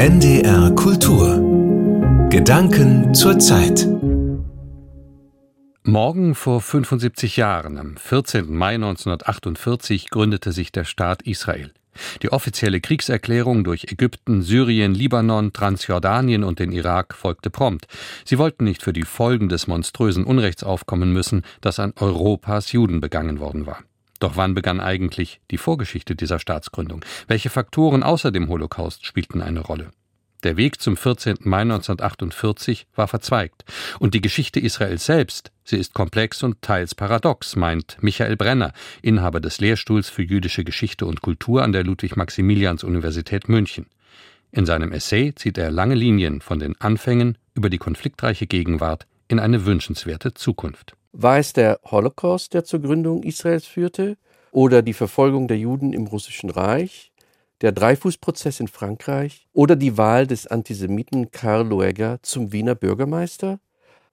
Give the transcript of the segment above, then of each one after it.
NDR Kultur Gedanken zur Zeit Morgen vor 75 Jahren, am 14. Mai 1948, gründete sich der Staat Israel. Die offizielle Kriegserklärung durch Ägypten, Syrien, Libanon, Transjordanien und den Irak folgte prompt. Sie wollten nicht für die Folgen des monströsen Unrechts aufkommen müssen, das an Europas Juden begangen worden war. Doch wann begann eigentlich die Vorgeschichte dieser Staatsgründung? Welche Faktoren außer dem Holocaust spielten eine Rolle? Der Weg zum 14. Mai 1948 war verzweigt. Und die Geschichte Israels selbst, sie ist komplex und teils paradox, meint Michael Brenner, Inhaber des Lehrstuhls für jüdische Geschichte und Kultur an der Ludwig-Maximilians-Universität München. In seinem Essay zieht er lange Linien von den Anfängen über die konfliktreiche Gegenwart in eine wünschenswerte Zukunft. War es der Holocaust, der zur Gründung Israels führte? Oder die Verfolgung der Juden im Russischen Reich? Der Dreifußprozess in Frankreich? Oder die Wahl des Antisemiten Karl Lueger zum Wiener Bürgermeister?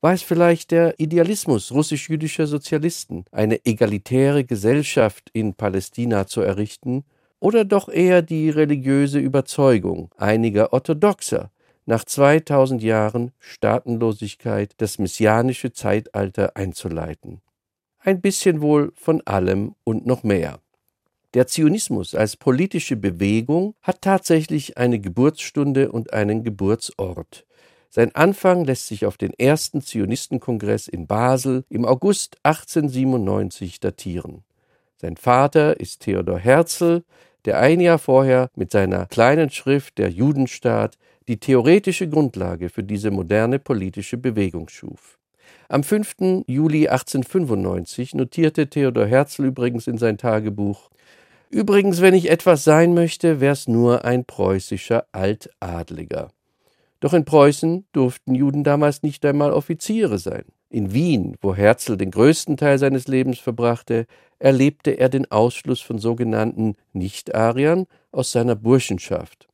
War es vielleicht der Idealismus russisch-jüdischer Sozialisten, eine egalitäre Gesellschaft in Palästina zu errichten? Oder doch eher die religiöse Überzeugung einiger Orthodoxer, nach 2000 Jahren Staatenlosigkeit das messianische Zeitalter einzuleiten. Ein bisschen wohl von allem und noch mehr. Der Zionismus als politische Bewegung hat tatsächlich eine Geburtsstunde und einen Geburtsort. Sein Anfang lässt sich auf den ersten Zionistenkongress in Basel im August 1897 datieren. Sein Vater ist Theodor Herzl, der ein Jahr vorher mit seiner kleinen Schrift Der Judenstaat die theoretische Grundlage für diese moderne politische Bewegung schuf. Am 5. Juli 1895 notierte Theodor Herzl übrigens in sein Tagebuch Übrigens, wenn ich etwas sein möchte, wär's nur ein preußischer Altadliger. Doch in Preußen durften Juden damals nicht einmal Offiziere sein. In Wien, wo Herzl den größten Teil seines Lebens verbrachte, erlebte er den Ausschluss von sogenannten Nicht-Ariern aus seiner Burschenschaft.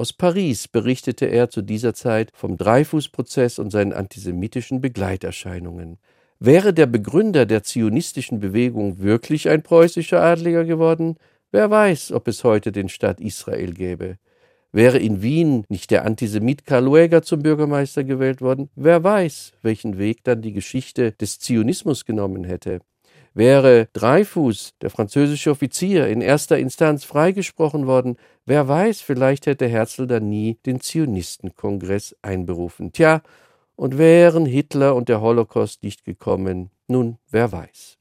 Aus Paris berichtete er zu dieser Zeit vom Dreyfus-Prozess und seinen antisemitischen Begleiterscheinungen. Wäre der Begründer der zionistischen Bewegung wirklich ein preußischer Adliger geworden? Wer weiß, ob es heute den Staat Israel gäbe. Wäre in Wien nicht der Antisemit Karl Lueger zum Bürgermeister gewählt worden? Wer weiß, welchen Weg dann die Geschichte des Zionismus genommen hätte. Wäre Dreyfus, der französische Offizier, in erster Instanz freigesprochen worden, wer weiß, vielleicht hätte Herzl dann nie den Zionistenkongress einberufen. Tja, und wären Hitler und der Holocaust nicht gekommen, nun, wer weiß.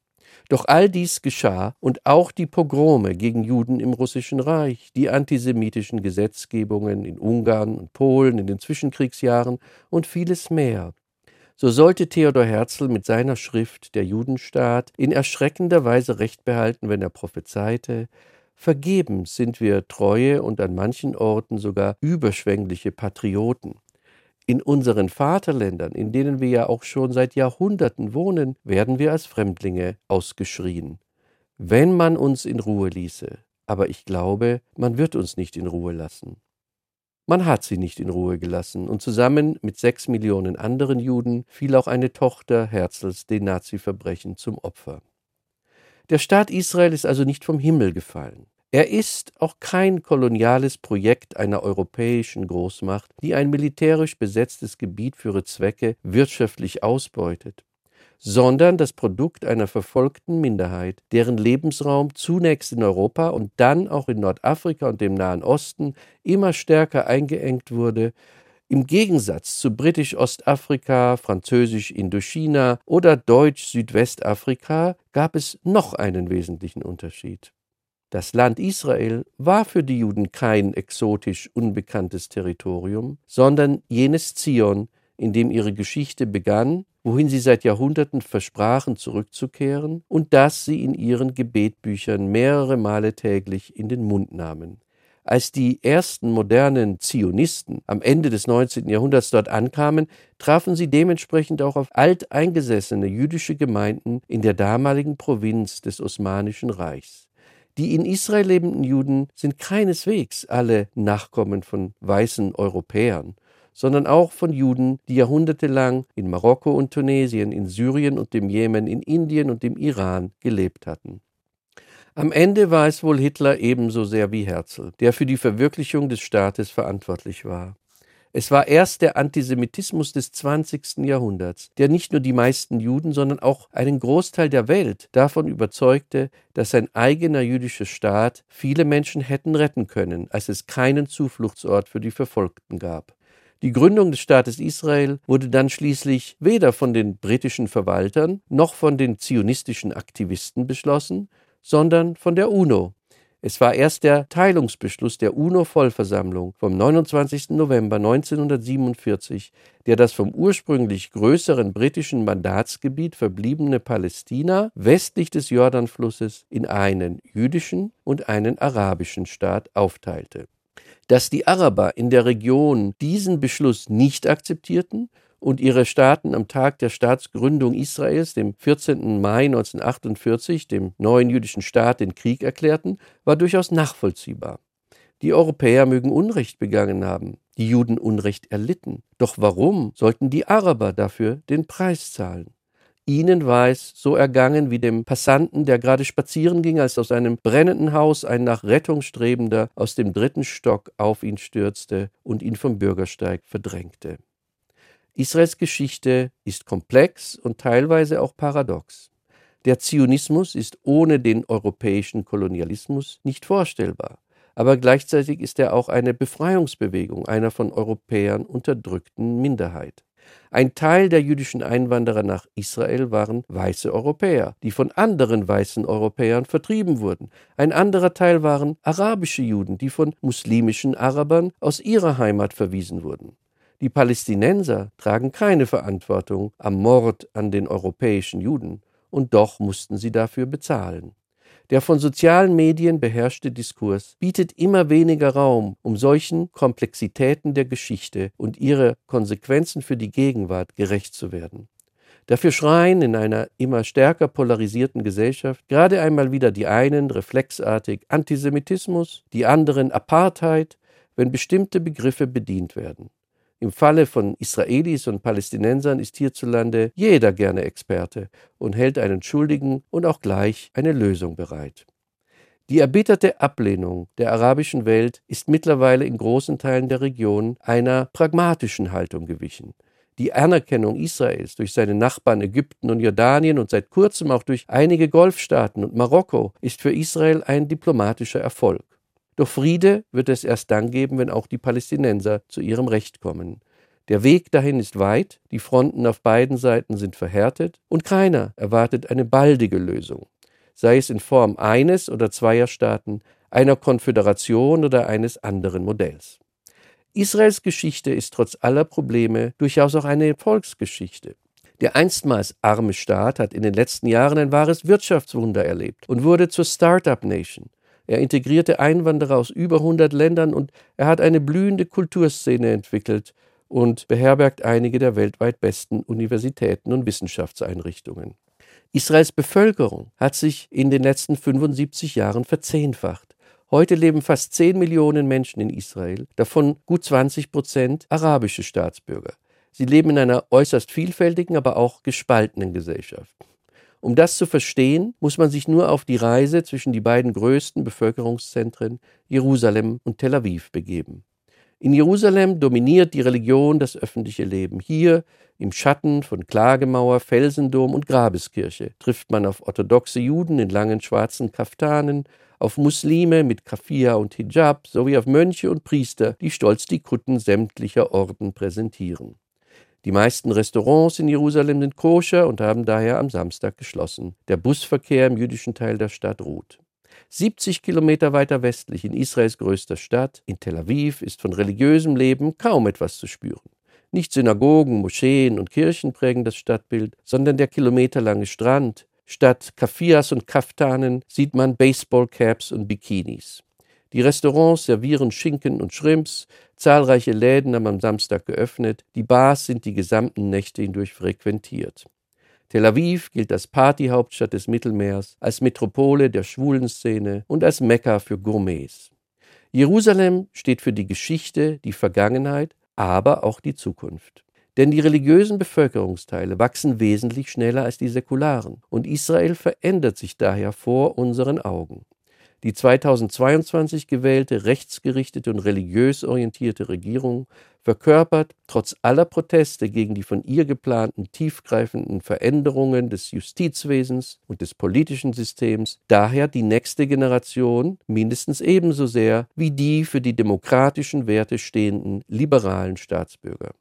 Doch all dies geschah und auch die Pogrome gegen Juden im Russischen Reich, die antisemitischen Gesetzgebungen in Ungarn und Polen in den Zwischenkriegsjahren und vieles mehr so sollte Theodor Herzl mit seiner Schrift Der Judenstaat in erschreckender Weise recht behalten, wenn er prophezeite, Vergebens sind wir treue und an manchen Orten sogar überschwängliche Patrioten. In unseren Vaterländern, in denen wir ja auch schon seit Jahrhunderten wohnen, werden wir als Fremdlinge ausgeschrien. Wenn man uns in Ruhe ließe, aber ich glaube, man wird uns nicht in Ruhe lassen. Man hat sie nicht in Ruhe gelassen, und zusammen mit sechs Millionen anderen Juden fiel auch eine Tochter Herzls den Nazi-Verbrechen zum Opfer. Der Staat Israel ist also nicht vom Himmel gefallen. Er ist auch kein koloniales Projekt einer europäischen Großmacht, die ein militärisch besetztes Gebiet für ihre Zwecke wirtschaftlich ausbeutet sondern das Produkt einer verfolgten Minderheit, deren Lebensraum zunächst in Europa und dann auch in Nordafrika und dem Nahen Osten immer stärker eingeengt wurde, im Gegensatz zu britisch-Ostafrika, französisch Indochina oder deutsch-Südwestafrika gab es noch einen wesentlichen Unterschied. Das Land Israel war für die Juden kein exotisch unbekanntes Territorium, sondern jenes Zion, in dem ihre Geschichte begann wohin sie seit Jahrhunderten versprachen zurückzukehren und das sie in ihren Gebetbüchern mehrere Male täglich in den Mund nahmen. Als die ersten modernen Zionisten am Ende des 19. Jahrhunderts dort ankamen, trafen sie dementsprechend auch auf alteingesessene jüdische Gemeinden in der damaligen Provinz des Osmanischen Reichs. Die in Israel lebenden Juden sind keineswegs alle Nachkommen von weißen Europäern, sondern auch von Juden, die jahrhundertelang in Marokko und Tunesien, in Syrien und dem Jemen, in Indien und dem Iran gelebt hatten. Am Ende war es wohl Hitler ebenso sehr wie Herzl, der für die Verwirklichung des Staates verantwortlich war. Es war erst der Antisemitismus des 20. Jahrhunderts, der nicht nur die meisten Juden, sondern auch einen Großteil der Welt davon überzeugte, dass ein eigener jüdischer Staat viele Menschen hätten retten können, als es keinen Zufluchtsort für die Verfolgten gab. Die Gründung des Staates Israel wurde dann schließlich weder von den britischen Verwaltern noch von den zionistischen Aktivisten beschlossen, sondern von der UNO, es war erst der Teilungsbeschluss der UNO-Vollversammlung vom 29. November 1947, der das vom ursprünglich größeren britischen Mandatsgebiet verbliebene Palästina westlich des Jordanflusses in einen jüdischen und einen arabischen Staat aufteilte. Dass die Araber in der Region diesen Beschluss nicht akzeptierten und ihre Staaten am Tag der Staatsgründung Israels, dem 14. Mai 1948, dem neuen jüdischen Staat, den Krieg erklärten, war durchaus nachvollziehbar. Die Europäer mögen Unrecht begangen haben, die Juden Unrecht erlitten. Doch warum sollten die Araber dafür den Preis zahlen? Ihnen war es so ergangen wie dem Passanten, der gerade spazieren ging, als aus einem brennenden Haus ein nach Rettung strebender aus dem dritten Stock auf ihn stürzte und ihn vom Bürgersteig verdrängte. Israels Geschichte ist komplex und teilweise auch paradox. Der Zionismus ist ohne den europäischen Kolonialismus nicht vorstellbar, aber gleichzeitig ist er auch eine Befreiungsbewegung einer von Europäern unterdrückten Minderheit. Ein Teil der jüdischen Einwanderer nach Israel waren weiße Europäer, die von anderen weißen Europäern vertrieben wurden. Ein anderer Teil waren arabische Juden, die von muslimischen Arabern aus ihrer Heimat verwiesen wurden. Die Palästinenser tragen keine Verantwortung am Mord an den europäischen Juden, und doch mussten sie dafür bezahlen. Der von sozialen Medien beherrschte Diskurs bietet immer weniger Raum, um solchen Komplexitäten der Geschichte und ihre Konsequenzen für die Gegenwart gerecht zu werden. Dafür schreien in einer immer stärker polarisierten Gesellschaft gerade einmal wieder die einen reflexartig Antisemitismus, die anderen Apartheid, wenn bestimmte Begriffe bedient werden. Im Falle von Israelis und Palästinensern ist hierzulande jeder gerne Experte und hält einen Schuldigen und auch gleich eine Lösung bereit. Die erbitterte Ablehnung der arabischen Welt ist mittlerweile in großen Teilen der Region einer pragmatischen Haltung gewichen. Die Anerkennung Israels durch seine Nachbarn Ägypten und Jordanien und seit kurzem auch durch einige Golfstaaten und Marokko ist für Israel ein diplomatischer Erfolg. Doch Friede wird es erst dann geben, wenn auch die Palästinenser zu ihrem Recht kommen. Der Weg dahin ist weit, die Fronten auf beiden Seiten sind verhärtet und keiner erwartet eine baldige Lösung, sei es in Form eines oder zweier Staaten, einer Konföderation oder eines anderen Modells. Israels Geschichte ist trotz aller Probleme durchaus auch eine Volksgeschichte. Der einstmals arme Staat hat in den letzten Jahren ein wahres Wirtschaftswunder erlebt und wurde zur Start-up Nation. Er integrierte Einwanderer aus über 100 Ländern und er hat eine blühende Kulturszene entwickelt und beherbergt einige der weltweit besten Universitäten und Wissenschaftseinrichtungen. Israels Bevölkerung hat sich in den letzten 75 Jahren verzehnfacht. Heute leben fast 10 Millionen Menschen in Israel, davon gut 20 Prozent arabische Staatsbürger. Sie leben in einer äußerst vielfältigen, aber auch gespaltenen Gesellschaft. Um das zu verstehen, muss man sich nur auf die Reise zwischen die beiden größten Bevölkerungszentren Jerusalem und Tel Aviv begeben. In Jerusalem dominiert die Religion das öffentliche Leben. Hier, im Schatten von Klagemauer, Felsendom und Grabeskirche, trifft man auf orthodoxe Juden in langen schwarzen Kaftanen, auf Muslime mit Kafia und Hijab sowie auf Mönche und Priester, die stolz die Kutten sämtlicher Orden präsentieren. Die meisten Restaurants in Jerusalem sind koscher und haben daher am Samstag geschlossen. Der Busverkehr im jüdischen Teil der Stadt ruht. 70 Kilometer weiter westlich in Israels größter Stadt, in Tel Aviv, ist von religiösem Leben kaum etwas zu spüren. Nicht Synagogen, Moscheen und Kirchen prägen das Stadtbild, sondern der kilometerlange Strand. Statt Kafias und Kaftanen sieht man Baseballcaps und Bikinis. Die Restaurants servieren Schinken und Shrimps, zahlreiche Läden haben am Samstag geöffnet, die Bars sind die gesamten Nächte hindurch frequentiert. Tel Aviv gilt als Partyhauptstadt des Mittelmeers, als Metropole der schwulen Szene und als Mekka für Gourmets. Jerusalem steht für die Geschichte, die Vergangenheit, aber auch die Zukunft. Denn die religiösen Bevölkerungsteile wachsen wesentlich schneller als die säkularen, und Israel verändert sich daher vor unseren Augen. Die 2022 gewählte rechtsgerichtete und religiös orientierte Regierung verkörpert trotz aller Proteste gegen die von ihr geplanten tiefgreifenden Veränderungen des Justizwesens und des politischen Systems daher die nächste Generation mindestens ebenso sehr wie die für die demokratischen Werte stehenden liberalen Staatsbürger.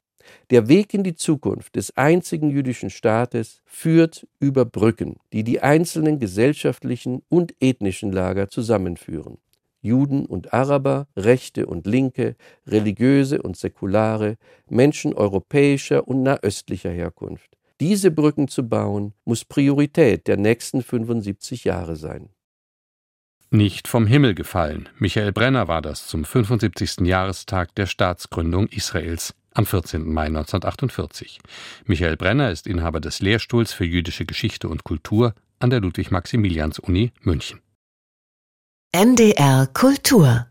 Der Weg in die Zukunft des einzigen jüdischen Staates führt über Brücken, die die einzelnen gesellschaftlichen und ethnischen Lager zusammenführen. Juden und Araber, Rechte und Linke, religiöse und säkulare, Menschen europäischer und nahöstlicher Herkunft. Diese Brücken zu bauen, muss Priorität der nächsten 75 Jahre sein. Nicht vom Himmel gefallen. Michael Brenner war das zum 75. Jahrestag der Staatsgründung Israels am 14. Mai 1948. Michael Brenner ist Inhaber des Lehrstuhls für jüdische Geschichte und Kultur an der Ludwig-Maximilians-Uni München. NDR Kultur